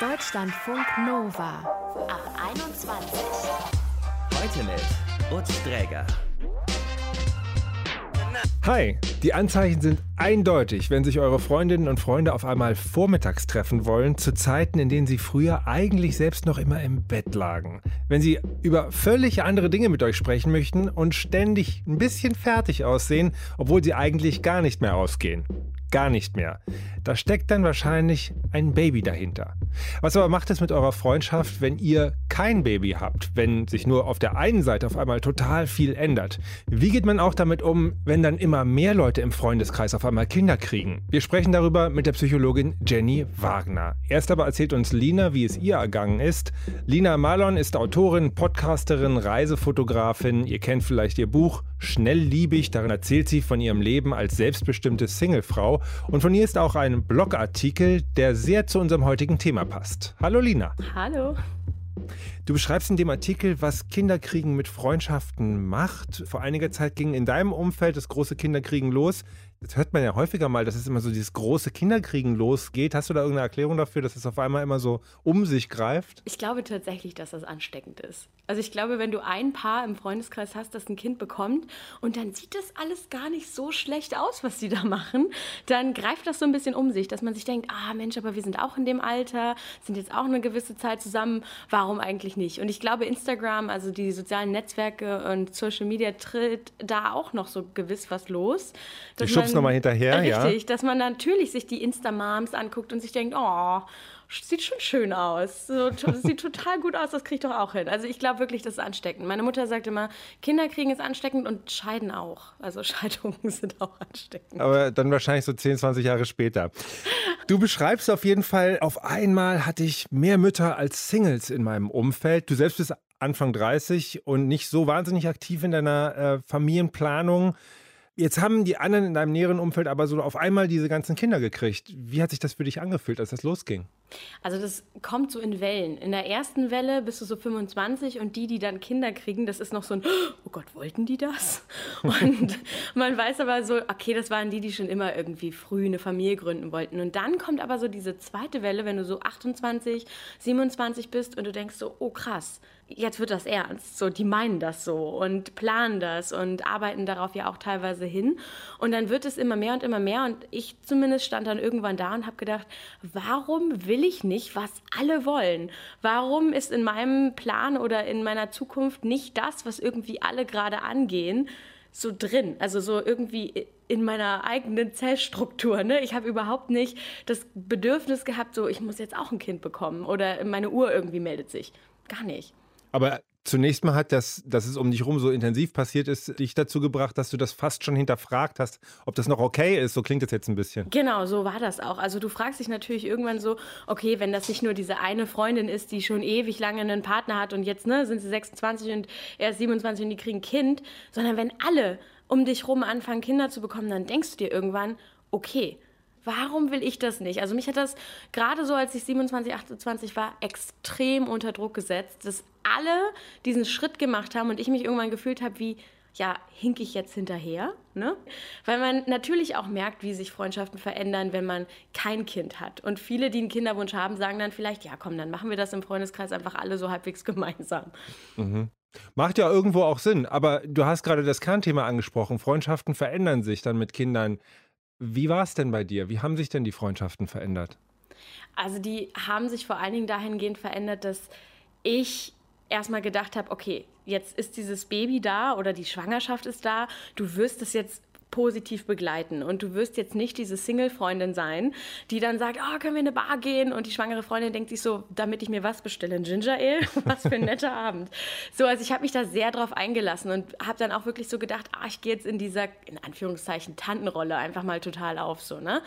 Deutschlandfunk Nova ab 21. Heute mit Utz Dräger. Hi, die Anzeichen sind eindeutig, wenn sich eure Freundinnen und Freunde auf einmal vormittags treffen wollen, zu Zeiten, in denen sie früher eigentlich selbst noch immer im Bett lagen. Wenn sie über völlig andere Dinge mit euch sprechen möchten und ständig ein bisschen fertig aussehen, obwohl sie eigentlich gar nicht mehr ausgehen gar nicht mehr. Da steckt dann wahrscheinlich ein Baby dahinter. Was aber macht es mit eurer Freundschaft, wenn ihr kein Baby habt, wenn sich nur auf der einen Seite auf einmal total viel ändert? Wie geht man auch damit um, wenn dann immer mehr Leute im Freundeskreis auf einmal Kinder kriegen? Wir sprechen darüber mit der Psychologin Jenny Wagner. Erst aber erzählt uns Lina, wie es ihr ergangen ist. Lina Malon ist Autorin, Podcasterin, Reisefotografin. Ihr kennt vielleicht ihr Buch Schnellliebig. Darin erzählt sie von ihrem Leben als selbstbestimmte Singlefrau. Und von ihr ist auch ein Blogartikel, der sehr zu unserem heutigen Thema passt. Hallo Lina. Hallo. Du beschreibst in dem Artikel, was Kinderkriegen mit Freundschaften macht. Vor einiger Zeit ging in deinem Umfeld das große Kinderkriegen los. Das hört man ja häufiger mal, dass es immer so dieses große Kinderkriegen losgeht. Hast du da irgendeine Erklärung dafür, dass es auf einmal immer so um sich greift? Ich glaube tatsächlich, dass das ansteckend ist. Also ich glaube, wenn du ein Paar im Freundeskreis hast, das ein Kind bekommt und dann sieht das alles gar nicht so schlecht aus, was sie da machen, dann greift das so ein bisschen um sich, dass man sich denkt, ah Mensch, aber wir sind auch in dem Alter, sind jetzt auch eine gewisse Zeit zusammen, warum eigentlich nicht? Und ich glaube, Instagram, also die sozialen Netzwerke und Social Media tritt da auch noch so gewiss was los. Ich schubst nochmal hinterher, richtig, ja. Richtig, dass man natürlich sich die Insta-Moms anguckt und sich denkt, oh, sieht schon schön aus. So, sieht total gut aus, das kriege ich doch auch hin. Also ich glaube wirklich, das ist ansteckend. Meine Mutter sagt immer, Kinder kriegen ist ansteckend und Scheiden auch. Also Scheidungen sind auch ansteckend. Aber dann wahrscheinlich so 10, 20 Jahre später. Du beschreibst auf jeden Fall, auf einmal hatte ich mehr Mütter als Singles in meinem Umfeld. Du selbst bist Anfang 30 und nicht so wahnsinnig aktiv in deiner äh, Familienplanung. Jetzt haben die anderen in deinem näheren Umfeld aber so auf einmal diese ganzen Kinder gekriegt. Wie hat sich das für dich angefühlt, als das losging? Also das kommt so in Wellen. In der ersten Welle bist du so 25 und die, die dann Kinder kriegen, das ist noch so ein, oh Gott, wollten die das? Und man weiß aber so, okay, das waren die, die schon immer irgendwie früh eine Familie gründen wollten. Und dann kommt aber so diese zweite Welle, wenn du so 28, 27 bist und du denkst so, oh krass, jetzt wird das ernst. So, die meinen das so und planen das und arbeiten darauf ja auch teilweise hin. Und dann wird es immer mehr und immer mehr. Und ich zumindest stand dann irgendwann da und habe gedacht, warum will ich nicht, was alle wollen? Warum ist in meinem Plan oder in meiner Zukunft nicht das, was irgendwie alle gerade angehen? so drin, also so irgendwie in meiner eigenen Zellstruktur. Ne? Ich habe überhaupt nicht das Bedürfnis gehabt, so ich muss jetzt auch ein Kind bekommen oder meine Uhr irgendwie meldet sich. Gar nicht. Aber zunächst mal hat das, dass es um dich herum so intensiv passiert ist, dich dazu gebracht, dass du das fast schon hinterfragt hast, ob das noch okay ist. So klingt das jetzt ein bisschen. Genau, so war das auch. Also du fragst dich natürlich irgendwann so, okay, wenn das nicht nur diese eine Freundin ist, die schon ewig lange einen Partner hat und jetzt ne, sind sie 26 und er ist 27 und die kriegen ein Kind, sondern wenn alle um dich rum anfangen, Kinder zu bekommen, dann denkst du dir irgendwann, okay, Warum will ich das nicht? Also mich hat das gerade so, als ich 27, 28 war, extrem unter Druck gesetzt, dass alle diesen Schritt gemacht haben und ich mich irgendwann gefühlt habe wie, ja, hink ich jetzt hinterher? Ne? Weil man natürlich auch merkt, wie sich Freundschaften verändern, wenn man kein Kind hat. Und viele, die einen Kinderwunsch haben, sagen dann vielleicht, ja komm, dann machen wir das im Freundeskreis einfach alle so halbwegs gemeinsam. Mhm. Macht ja irgendwo auch Sinn, aber du hast gerade das Kernthema angesprochen. Freundschaften verändern sich dann mit Kindern. Wie war es denn bei dir? Wie haben sich denn die Freundschaften verändert? Also die haben sich vor allen Dingen dahingehend verändert, dass ich erstmal gedacht habe, okay, jetzt ist dieses Baby da oder die Schwangerschaft ist da, du wirst es jetzt positiv begleiten. Und du wirst jetzt nicht diese Single-Freundin sein, die dann sagt, oh, können wir in eine Bar gehen? Und die schwangere Freundin denkt sich so, damit ich mir was bestelle, ein Ginger Ale? Was für ein netter Abend. So, also ich habe mich da sehr drauf eingelassen und habe dann auch wirklich so gedacht, ah, ich gehe jetzt in dieser, in Anführungszeichen, Tantenrolle einfach mal total auf, so, ne?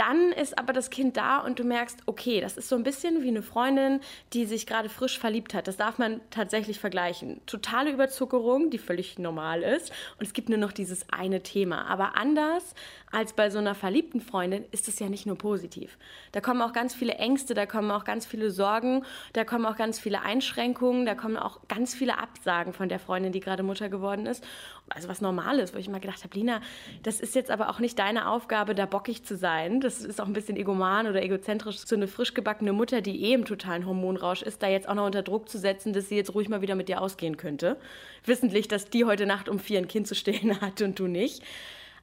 Dann ist aber das Kind da und du merkst, okay, das ist so ein bisschen wie eine Freundin, die sich gerade frisch verliebt hat. Das darf man tatsächlich vergleichen. Totale Überzuckerung, die völlig normal ist. Und es gibt nur noch dieses eine Thema. Aber anders als bei so einer verliebten Freundin ist es ja nicht nur positiv. Da kommen auch ganz viele Ängste, da kommen auch ganz viele Sorgen, da kommen auch ganz viele Einschränkungen, da kommen auch ganz viele Absagen von der Freundin, die gerade Mutter geworden ist. Also was normal ist, wo ich immer gedacht habe, Lina, das ist jetzt aber auch nicht deine Aufgabe, da bockig zu sein. Das das ist auch ein bisschen egoman oder egozentrisch, so eine frisch gebackene Mutter, die eh im totalen Hormonrausch ist, da jetzt auch noch unter Druck zu setzen, dass sie jetzt ruhig mal wieder mit dir ausgehen könnte. Wissentlich, dass die heute Nacht um vier ein Kind zu stehen hat und du nicht.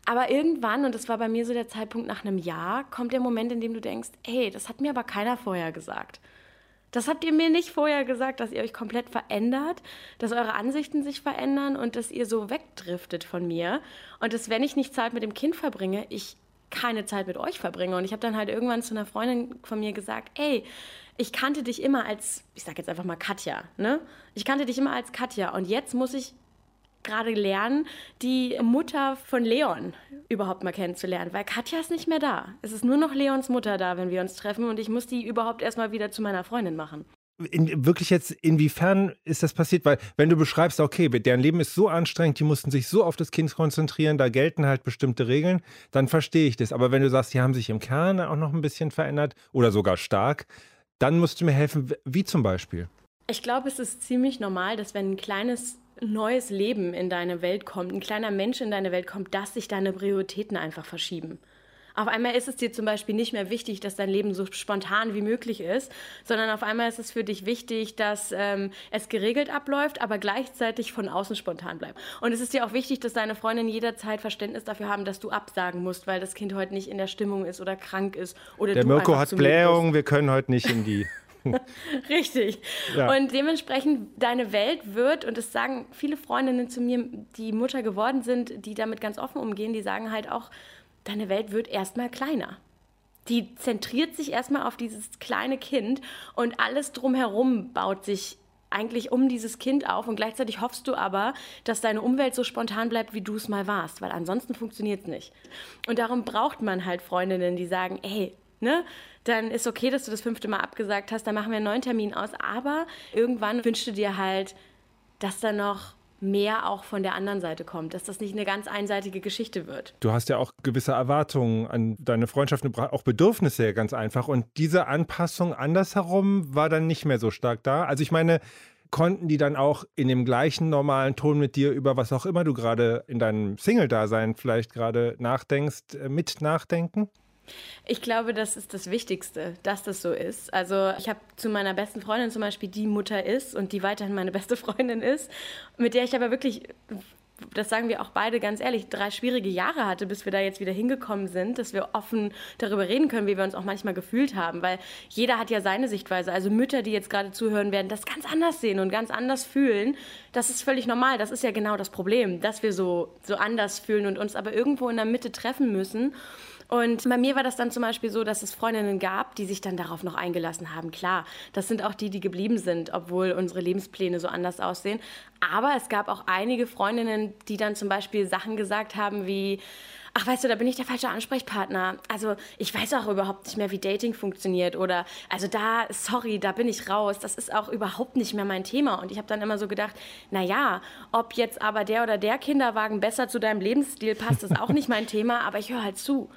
Aber irgendwann, und das war bei mir so der Zeitpunkt nach einem Jahr, kommt der Moment, in dem du denkst, hey, das hat mir aber keiner vorher gesagt. Das habt ihr mir nicht vorher gesagt, dass ihr euch komplett verändert, dass eure Ansichten sich verändern und dass ihr so wegdriftet von mir. Und dass, wenn ich nicht Zeit mit dem Kind verbringe, ich keine Zeit mit euch verbringe. Und ich habe dann halt irgendwann zu einer Freundin von mir gesagt, ey, ich kannte dich immer als, ich sage jetzt einfach mal Katja, ne? Ich kannte dich immer als Katja und jetzt muss ich gerade lernen, die Mutter von Leon überhaupt mal kennenzulernen, weil Katja ist nicht mehr da. Es ist nur noch Leons Mutter da, wenn wir uns treffen und ich muss die überhaupt erstmal wieder zu meiner Freundin machen. In, wirklich jetzt, inwiefern ist das passiert? Weil, wenn du beschreibst, okay, deren Leben ist so anstrengend, die mussten sich so auf das Kind konzentrieren, da gelten halt bestimmte Regeln, dann verstehe ich das. Aber wenn du sagst, die haben sich im Kern auch noch ein bisschen verändert oder sogar stark, dann musst du mir helfen, wie zum Beispiel. Ich glaube, es ist ziemlich normal, dass wenn ein kleines neues Leben in deine Welt kommt, ein kleiner Mensch in deine Welt kommt, dass sich deine Prioritäten einfach verschieben. Auf einmal ist es dir zum Beispiel nicht mehr wichtig, dass dein Leben so spontan wie möglich ist, sondern auf einmal ist es für dich wichtig, dass ähm, es geregelt abläuft, aber gleichzeitig von außen spontan bleibt. Und es ist dir auch wichtig, dass deine Freundin jederzeit Verständnis dafür haben, dass du absagen musst, weil das Kind heute nicht in der Stimmung ist oder krank ist oder Der Mirko hat Blähung, wir können heute nicht in die. Richtig. Ja. Und dementsprechend deine Welt wird, und das sagen viele Freundinnen zu mir, die Mutter geworden sind, die damit ganz offen umgehen, die sagen halt auch, deine Welt wird erstmal kleiner. Die zentriert sich erstmal auf dieses kleine Kind und alles drumherum baut sich eigentlich um dieses Kind auf und gleichzeitig hoffst du aber, dass deine Umwelt so spontan bleibt, wie du es mal warst, weil ansonsten funktioniert es nicht. Und darum braucht man halt Freundinnen, die sagen, ey, ne, dann ist okay, dass du das fünfte Mal abgesagt hast, dann machen wir einen neuen Termin aus, aber irgendwann wünschst du dir halt, dass da noch mehr auch von der anderen Seite kommt, dass das nicht eine ganz einseitige Geschichte wird. Du hast ja auch gewisse Erwartungen an deine Freundschaft, auch Bedürfnisse ganz einfach. Und diese Anpassung andersherum war dann nicht mehr so stark da. Also ich meine, konnten die dann auch in dem gleichen normalen Ton mit dir über was auch immer du gerade in deinem Single-Dasein vielleicht gerade nachdenkst, äh, mit nachdenken? Ich glaube, das ist das Wichtigste, dass das so ist. Also ich habe zu meiner besten Freundin zum Beispiel, die Mutter ist und die weiterhin meine beste Freundin ist, mit der ich aber wirklich, das sagen wir auch beide ganz ehrlich, drei schwierige Jahre hatte, bis wir da jetzt wieder hingekommen sind, dass wir offen darüber reden können, wie wir uns auch manchmal gefühlt haben, weil jeder hat ja seine Sichtweise. Also Mütter, die jetzt gerade zuhören, werden das ganz anders sehen und ganz anders fühlen. Das ist völlig normal. Das ist ja genau das Problem, dass wir so, so anders fühlen und uns aber irgendwo in der Mitte treffen müssen. Und bei mir war das dann zum Beispiel so, dass es Freundinnen gab, die sich dann darauf noch eingelassen haben. Klar, das sind auch die, die geblieben sind, obwohl unsere Lebenspläne so anders aussehen. Aber es gab auch einige Freundinnen, die dann zum Beispiel Sachen gesagt haben wie, ach weißt du, da bin ich der falsche Ansprechpartner. Also ich weiß auch überhaupt nicht mehr, wie Dating funktioniert. Oder also da, sorry, da bin ich raus. Das ist auch überhaupt nicht mehr mein Thema. Und ich habe dann immer so gedacht, naja, ob jetzt aber der oder der Kinderwagen besser zu deinem Lebensstil passt, ist auch nicht mein Thema. Aber ich höre halt zu.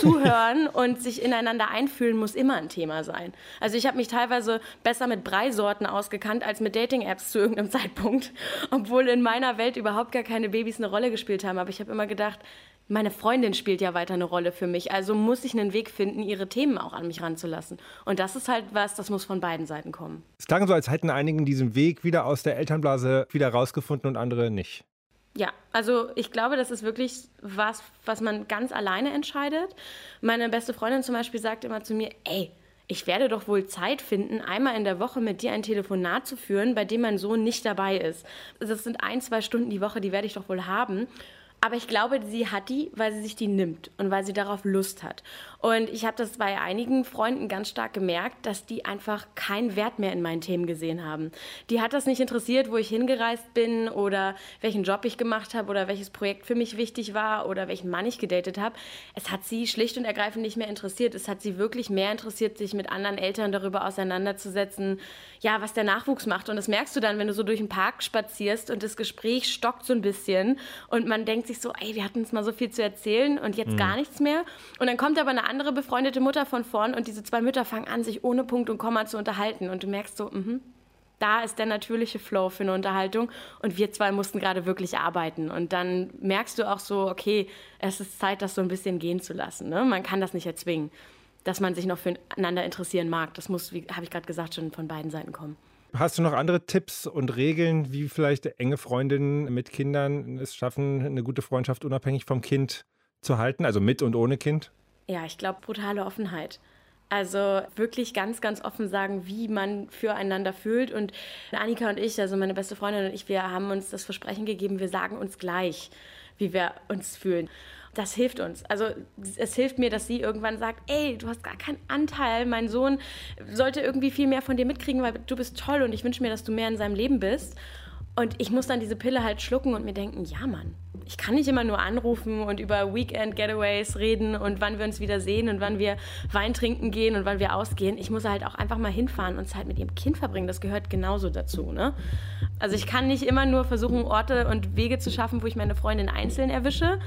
Zuhören und sich ineinander einfühlen muss immer ein Thema sein. Also ich habe mich teilweise besser mit Breisorten ausgekannt als mit Dating-Apps zu irgendeinem Zeitpunkt, obwohl in meiner Welt überhaupt gar keine Babys eine Rolle gespielt haben. Aber ich habe immer gedacht, meine Freundin spielt ja weiter eine Rolle für mich, also muss ich einen Weg finden, ihre Themen auch an mich ranzulassen. Und das ist halt was, das muss von beiden Seiten kommen. Es klang so, als hätten einigen diesen Weg wieder aus der Elternblase wieder rausgefunden und andere nicht. Ja, also ich glaube, das ist wirklich was, was man ganz alleine entscheidet. Meine beste Freundin zum Beispiel sagt immer zu mir, ey, ich werde doch wohl Zeit finden, einmal in der Woche mit dir ein Telefonat zu führen, bei dem mein Sohn nicht dabei ist. Das sind ein, zwei Stunden die Woche, die werde ich doch wohl haben. Aber ich glaube, sie hat die, weil sie sich die nimmt und weil sie darauf Lust hat. Und ich habe das bei einigen Freunden ganz stark gemerkt, dass die einfach keinen Wert mehr in meinen Themen gesehen haben. Die hat das nicht interessiert, wo ich hingereist bin oder welchen Job ich gemacht habe oder welches Projekt für mich wichtig war oder welchen Mann ich gedatet habe. Es hat sie schlicht und ergreifend nicht mehr interessiert. Es hat sie wirklich mehr interessiert, sich mit anderen Eltern darüber auseinanderzusetzen, ja, was der Nachwuchs macht. Und das merkst du dann, wenn du so durch den Park spazierst und das Gespräch stockt so ein bisschen und man denkt sich so, ey, wir hatten uns mal so viel zu erzählen und jetzt mhm. gar nichts mehr. Und dann kommt aber eine andere befreundete Mutter von vorn und diese zwei Mütter fangen an, sich ohne Punkt und Komma zu unterhalten. Und du merkst so, mh, da ist der natürliche Flow für eine Unterhaltung und wir zwei mussten gerade wirklich arbeiten. Und dann merkst du auch so, okay, es ist Zeit, das so ein bisschen gehen zu lassen. Ne? Man kann das nicht erzwingen, dass man sich noch füreinander interessieren mag. Das muss, wie habe ich gerade gesagt, schon von beiden Seiten kommen. Hast du noch andere Tipps und Regeln, wie vielleicht enge Freundinnen mit Kindern es schaffen, eine gute Freundschaft unabhängig vom Kind zu halten, also mit und ohne Kind? Ja, ich glaube, brutale Offenheit. Also wirklich ganz, ganz offen sagen, wie man füreinander fühlt. Und Annika und ich, also meine beste Freundin und ich, wir haben uns das Versprechen gegeben, wir sagen uns gleich, wie wir uns fühlen das hilft uns. Also es hilft mir, dass sie irgendwann sagt, ey, du hast gar keinen Anteil, mein Sohn sollte irgendwie viel mehr von dir mitkriegen, weil du bist toll und ich wünsche mir, dass du mehr in seinem Leben bist. Und ich muss dann diese Pille halt schlucken und mir denken, ja Mann, ich kann nicht immer nur anrufen und über Weekend-Getaways reden und wann wir uns wieder sehen und wann wir Wein trinken gehen und wann wir ausgehen. Ich muss halt auch einfach mal hinfahren und Zeit mit ihrem Kind verbringen. Das gehört genauso dazu. Ne? Also ich kann nicht immer nur versuchen, Orte und Wege zu schaffen, wo ich meine Freundin einzeln erwische,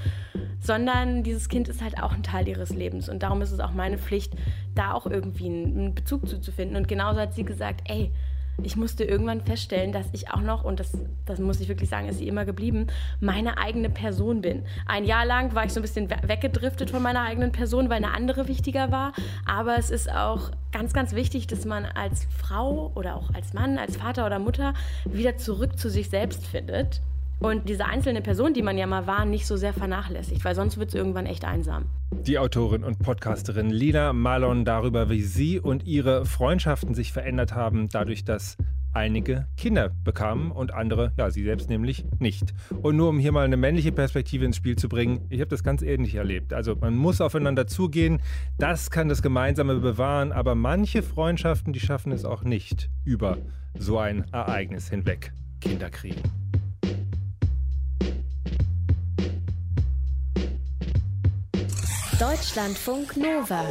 sondern dieses Kind ist halt auch ein Teil ihres Lebens. Und darum ist es auch meine Pflicht, da auch irgendwie einen Bezug zuzufinden. Und genauso hat sie gesagt, ey, ich musste irgendwann feststellen, dass ich auch noch, und das, das muss ich wirklich sagen, ist sie immer geblieben, meine eigene Person bin. Ein Jahr lang war ich so ein bisschen weggedriftet von meiner eigenen Person, weil eine andere wichtiger war. Aber es ist auch ganz, ganz wichtig, dass man als Frau oder auch als Mann, als Vater oder Mutter wieder zurück zu sich selbst findet und diese einzelne Person, die man ja mal war, nicht so sehr vernachlässigt, weil sonst wird es irgendwann echt einsam. Die Autorin und Podcasterin Lina Malon darüber, wie sie und ihre Freundschaften sich verändert haben, dadurch, dass einige Kinder bekamen und andere, ja, sie selbst nämlich nicht. Und nur um hier mal eine männliche Perspektive ins Spiel zu bringen, ich habe das ganz ähnlich erlebt. Also man muss aufeinander zugehen, das kann das Gemeinsame bewahren, aber manche Freundschaften, die schaffen es auch nicht über so ein Ereignis hinweg. Kinder kriegen. Deutschlandfunk Nova.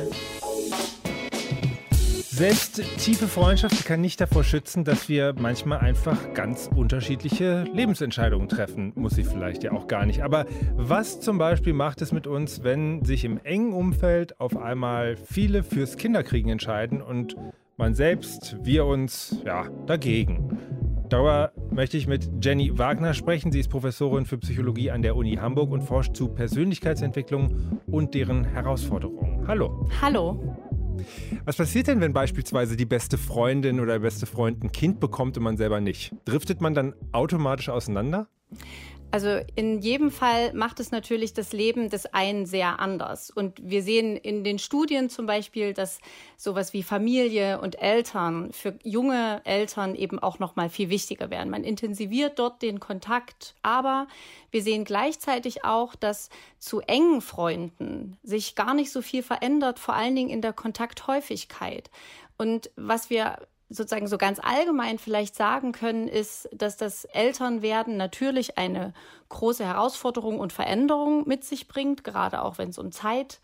Selbst tiefe Freundschaft kann nicht davor schützen, dass wir manchmal einfach ganz unterschiedliche Lebensentscheidungen treffen. Muss sie vielleicht ja auch gar nicht. Aber was zum Beispiel macht es mit uns, wenn sich im engen Umfeld auf einmal viele fürs Kinderkriegen entscheiden und man selbst, wir uns, ja, dagegen? Darüber möchte ich mit Jenny Wagner sprechen. Sie ist Professorin für Psychologie an der Uni Hamburg und forscht zu Persönlichkeitsentwicklung und deren Herausforderungen. Hallo. Hallo. Was passiert denn, wenn beispielsweise die beste Freundin oder der beste Freund ein Kind bekommt und man selber nicht? Driftet man dann automatisch auseinander? Also in jedem Fall macht es natürlich das Leben des einen sehr anders. Und wir sehen in den Studien zum Beispiel, dass sowas wie Familie und Eltern für junge Eltern eben auch noch mal viel wichtiger werden. Man intensiviert dort den Kontakt, aber wir sehen gleichzeitig auch, dass zu engen Freunden sich gar nicht so viel verändert, vor allen Dingen in der Kontakthäufigkeit. Und was wir sozusagen so ganz allgemein vielleicht sagen können, ist, dass das Elternwerden natürlich eine große Herausforderung und Veränderung mit sich bringt, gerade auch wenn es um Zeit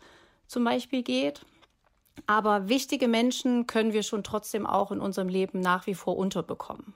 zum Beispiel geht. Aber wichtige Menschen können wir schon trotzdem auch in unserem Leben nach wie vor unterbekommen.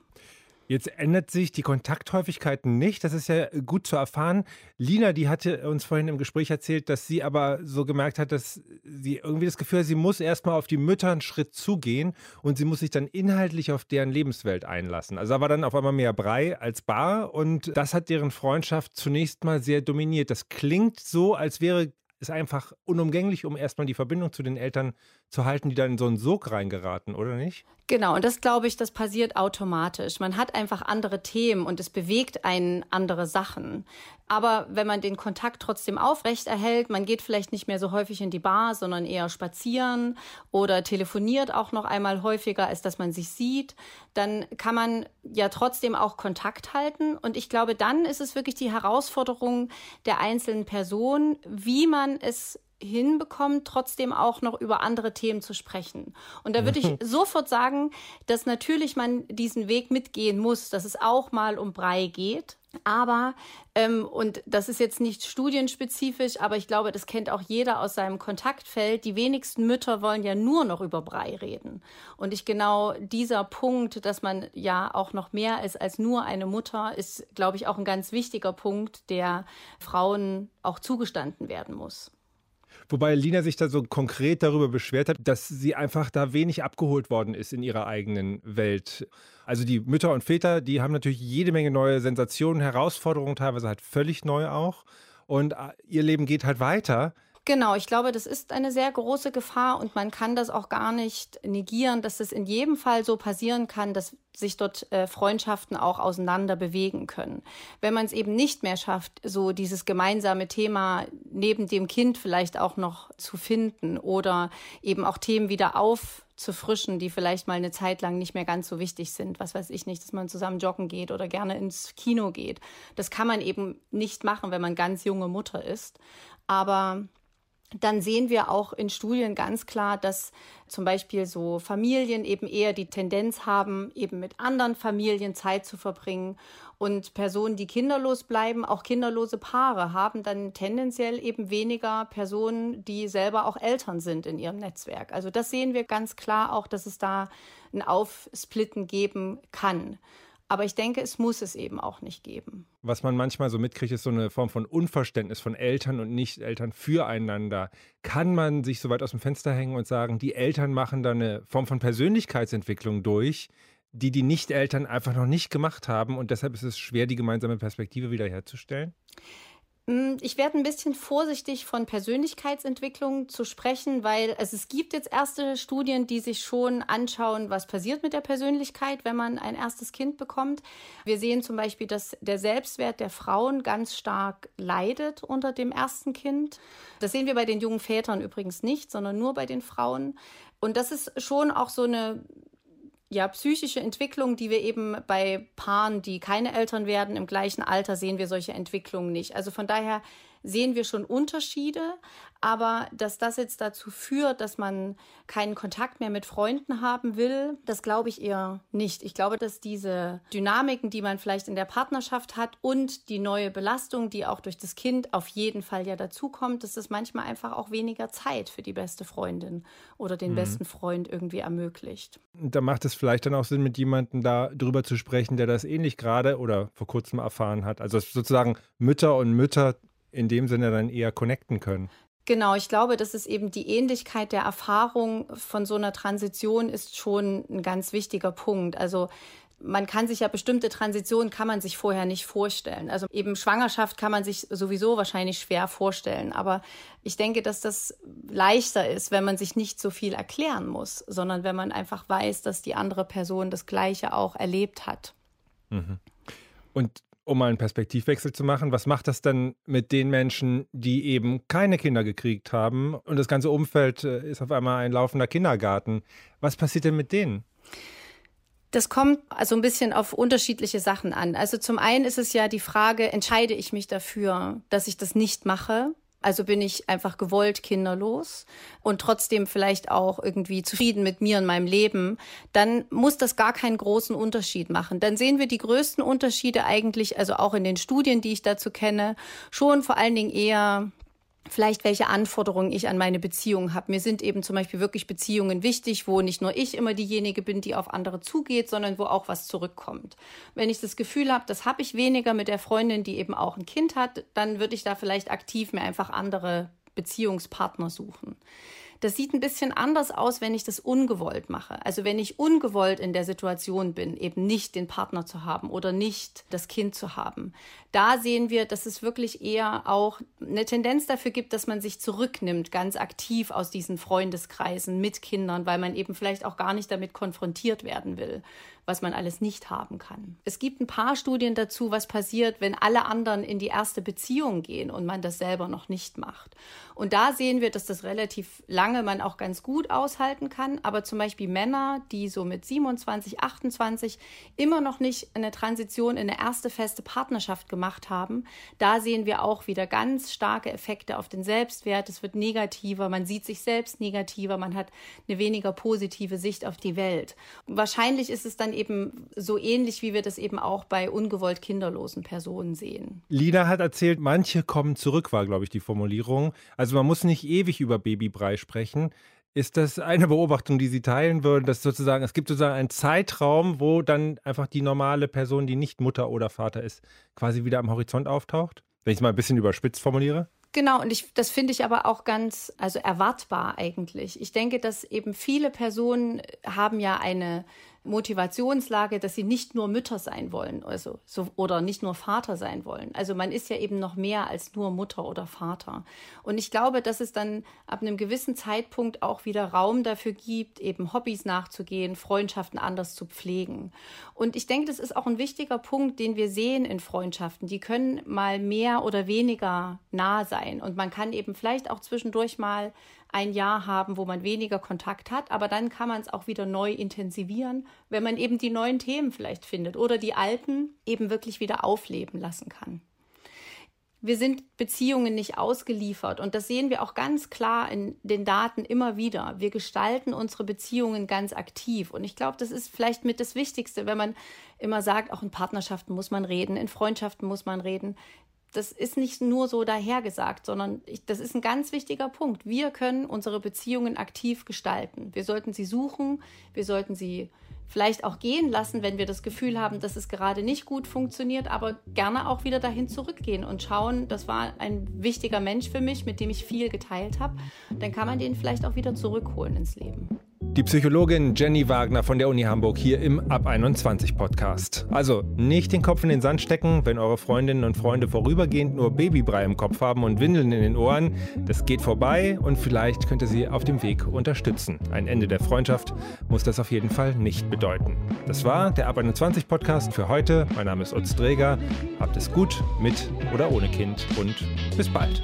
Jetzt ändert sich die Kontakthäufigkeit nicht. Das ist ja gut zu erfahren. Lina, die hatte uns vorhin im Gespräch erzählt, dass sie aber so gemerkt hat, dass sie irgendwie das Gefühl hat, sie muss erstmal auf die Mütter einen Schritt zugehen und sie muss sich dann inhaltlich auf deren Lebenswelt einlassen. Also da war dann auf einmal mehr Brei als Bar und das hat deren Freundschaft zunächst mal sehr dominiert. Das klingt so, als wäre ist einfach unumgänglich, um erstmal die Verbindung zu den Eltern zu halten, die dann in so einen Sog reingeraten, oder nicht? Genau, und das glaube ich, das passiert automatisch. Man hat einfach andere Themen und es bewegt einen andere Sachen. Aber wenn man den Kontakt trotzdem aufrecht erhält, man geht vielleicht nicht mehr so häufig in die Bar, sondern eher spazieren oder telefoniert auch noch einmal häufiger, als dass man sich sieht, dann kann man ja trotzdem auch Kontakt halten. Und ich glaube, dann ist es wirklich die Herausforderung der einzelnen Person, wie man es hinbekommt, trotzdem auch noch über andere Themen zu sprechen. Und da würde ich sofort sagen, dass natürlich man diesen Weg mitgehen muss, dass es auch mal um Brei geht. Aber, ähm, und das ist jetzt nicht studienspezifisch, aber ich glaube, das kennt auch jeder aus seinem Kontaktfeld. Die wenigsten Mütter wollen ja nur noch über Brei reden. Und ich genau dieser Punkt, dass man ja auch noch mehr ist als nur eine Mutter, ist, glaube ich, auch ein ganz wichtiger Punkt, der Frauen auch zugestanden werden muss. Wobei Lina sich da so konkret darüber beschwert hat, dass sie einfach da wenig abgeholt worden ist in ihrer eigenen Welt. Also die Mütter und Väter, die haben natürlich jede Menge neue Sensationen, Herausforderungen, teilweise halt völlig neu auch. Und äh, ihr Leben geht halt weiter. Genau, ich glaube, das ist eine sehr große Gefahr und man kann das auch gar nicht negieren, dass es in jedem Fall so passieren kann, dass sich dort äh, Freundschaften auch auseinander bewegen können. Wenn man es eben nicht mehr schafft, so dieses gemeinsame Thema neben dem Kind vielleicht auch noch zu finden oder eben auch Themen wieder aufzufrischen, die vielleicht mal eine Zeit lang nicht mehr ganz so wichtig sind. Was weiß ich nicht, dass man zusammen joggen geht oder gerne ins Kino geht. Das kann man eben nicht machen, wenn man ganz junge Mutter ist. Aber dann sehen wir auch in Studien ganz klar, dass zum Beispiel so Familien eben eher die Tendenz haben, eben mit anderen Familien Zeit zu verbringen. Und Personen, die kinderlos bleiben, auch kinderlose Paare, haben dann tendenziell eben weniger Personen, die selber auch Eltern sind in ihrem Netzwerk. Also das sehen wir ganz klar auch, dass es da ein Aufsplitten geben kann. Aber ich denke, es muss es eben auch nicht geben. Was man manchmal so mitkriegt, ist so eine Form von Unverständnis von Eltern und Nicht-Eltern füreinander. Kann man sich so weit aus dem Fenster hängen und sagen, die Eltern machen da eine Form von Persönlichkeitsentwicklung durch, die die Nicht-Eltern einfach noch nicht gemacht haben und deshalb ist es schwer, die gemeinsame Perspektive wiederherzustellen? Mm, ich werde ein bisschen vorsichtig von Persönlichkeitsentwicklung zu sprechen, weil also es gibt jetzt erste Studien, die sich schon anschauen, was passiert mit der Persönlichkeit, wenn man ein erstes Kind bekommt. Wir sehen zum Beispiel, dass der Selbstwert der Frauen ganz stark leidet unter dem ersten Kind. Das sehen wir bei den jungen Vätern übrigens nicht, sondern nur bei den Frauen. Und das ist schon auch so eine ja, psychische Entwicklung, die wir eben bei Paaren, die keine Eltern werden, im gleichen Alter sehen wir solche Entwicklungen nicht. Also von daher sehen wir schon Unterschiede, aber dass das jetzt dazu führt, dass man keinen Kontakt mehr mit Freunden haben will, das glaube ich eher nicht. Ich glaube, dass diese Dynamiken, die man vielleicht in der Partnerschaft hat und die neue Belastung, die auch durch das Kind auf jeden Fall ja dazukommt, dass das manchmal einfach auch weniger Zeit für die beste Freundin oder den mhm. besten Freund irgendwie ermöglicht. Da macht es vielleicht dann auch Sinn, mit jemandem da drüber zu sprechen, der das ähnlich gerade oder vor kurzem erfahren hat. Also sozusagen Mütter und Mütter in dem Sinne dann eher connecten können. Genau, ich glaube, dass es eben die Ähnlichkeit der Erfahrung von so einer Transition ist schon ein ganz wichtiger Punkt. Also man kann sich ja bestimmte Transitionen kann man sich vorher nicht vorstellen. Also eben Schwangerschaft kann man sich sowieso wahrscheinlich schwer vorstellen. Aber ich denke, dass das leichter ist, wenn man sich nicht so viel erklären muss, sondern wenn man einfach weiß, dass die andere Person das Gleiche auch erlebt hat. Mhm. Und um mal einen Perspektivwechsel zu machen, was macht das denn mit den Menschen, die eben keine Kinder gekriegt haben und das ganze Umfeld äh, ist auf einmal ein laufender Kindergarten? Was passiert denn mit denen? Das kommt also ein bisschen auf unterschiedliche Sachen an. Also zum einen ist es ja die Frage, entscheide ich mich dafür, dass ich das nicht mache? Also bin ich einfach gewollt kinderlos und trotzdem vielleicht auch irgendwie zufrieden mit mir und meinem Leben, dann muss das gar keinen großen Unterschied machen. Dann sehen wir die größten Unterschiede eigentlich, also auch in den Studien, die ich dazu kenne, schon vor allen Dingen eher vielleicht welche Anforderungen ich an meine Beziehungen habe. Mir sind eben zum Beispiel wirklich Beziehungen wichtig, wo nicht nur ich immer diejenige bin, die auf andere zugeht, sondern wo auch was zurückkommt. Wenn ich das Gefühl habe, das habe ich weniger mit der Freundin, die eben auch ein Kind hat, dann würde ich da vielleicht aktiv mir einfach andere Beziehungspartner suchen. Das sieht ein bisschen anders aus, wenn ich das ungewollt mache. Also wenn ich ungewollt in der Situation bin, eben nicht den Partner zu haben oder nicht das Kind zu haben. Da sehen wir, dass es wirklich eher auch eine Tendenz dafür gibt, dass man sich zurücknimmt, ganz aktiv aus diesen Freundeskreisen mit Kindern, weil man eben vielleicht auch gar nicht damit konfrontiert werden will was man alles nicht haben kann. Es gibt ein paar Studien dazu, was passiert, wenn alle anderen in die erste Beziehung gehen und man das selber noch nicht macht. Und da sehen wir, dass das relativ lange man auch ganz gut aushalten kann. Aber zum Beispiel Männer, die so mit 27, 28 immer noch nicht eine Transition in eine erste feste Partnerschaft gemacht haben, da sehen wir auch wieder ganz starke Effekte auf den Selbstwert. Es wird negativer, man sieht sich selbst negativer, man hat eine weniger positive Sicht auf die Welt. Wahrscheinlich ist es dann eben so ähnlich, wie wir das eben auch bei ungewollt kinderlosen Personen sehen. Lina hat erzählt, manche kommen zurück, war, glaube ich, die Formulierung. Also man muss nicht ewig über Babybrei sprechen. Ist das eine Beobachtung, die Sie teilen würden, dass sozusagen, es gibt sozusagen einen Zeitraum, wo dann einfach die normale Person, die nicht Mutter oder Vater ist, quasi wieder am Horizont auftaucht? Wenn ich es mal ein bisschen überspitzt formuliere? Genau, und ich, das finde ich aber auch ganz, also erwartbar eigentlich. Ich denke, dass eben viele Personen haben ja eine Motivationslage, dass sie nicht nur Mütter sein wollen, also so, oder nicht nur Vater sein wollen. Also man ist ja eben noch mehr als nur Mutter oder Vater. Und ich glaube, dass es dann ab einem gewissen Zeitpunkt auch wieder Raum dafür gibt, eben Hobbys nachzugehen, Freundschaften anders zu pflegen. Und ich denke, das ist auch ein wichtiger Punkt, den wir sehen in Freundschaften. Die können mal mehr oder weniger nah sein. Und man kann eben vielleicht auch zwischendurch mal ein Jahr haben, wo man weniger Kontakt hat, aber dann kann man es auch wieder neu intensivieren, wenn man eben die neuen Themen vielleicht findet oder die alten eben wirklich wieder aufleben lassen kann. Wir sind Beziehungen nicht ausgeliefert und das sehen wir auch ganz klar in den Daten immer wieder. Wir gestalten unsere Beziehungen ganz aktiv und ich glaube, das ist vielleicht mit das Wichtigste, wenn man immer sagt, auch in Partnerschaften muss man reden, in Freundschaften muss man reden das ist nicht nur so dahergesagt, sondern ich, das ist ein ganz wichtiger Punkt. Wir können unsere Beziehungen aktiv gestalten. Wir sollten sie suchen, wir sollten sie vielleicht auch gehen lassen, wenn wir das Gefühl haben, dass es gerade nicht gut funktioniert, aber gerne auch wieder dahin zurückgehen und schauen, das war ein wichtiger Mensch für mich, mit dem ich viel geteilt habe. Dann kann man den vielleicht auch wieder zurückholen ins Leben. Die Psychologin Jenny Wagner von der Uni Hamburg hier im Ab 21 Podcast. Also nicht den Kopf in den Sand stecken, wenn eure Freundinnen und Freunde vorübergehend nur Babybrei im Kopf haben und Windeln in den Ohren. Das geht vorbei und vielleicht könnt ihr sie auf dem Weg unterstützen. Ein Ende der Freundschaft muss das auf jeden Fall nicht bedeuten. Das war der Ab 21 Podcast für heute. Mein Name ist Utz Dreger. Habt es gut mit oder ohne Kind und bis bald.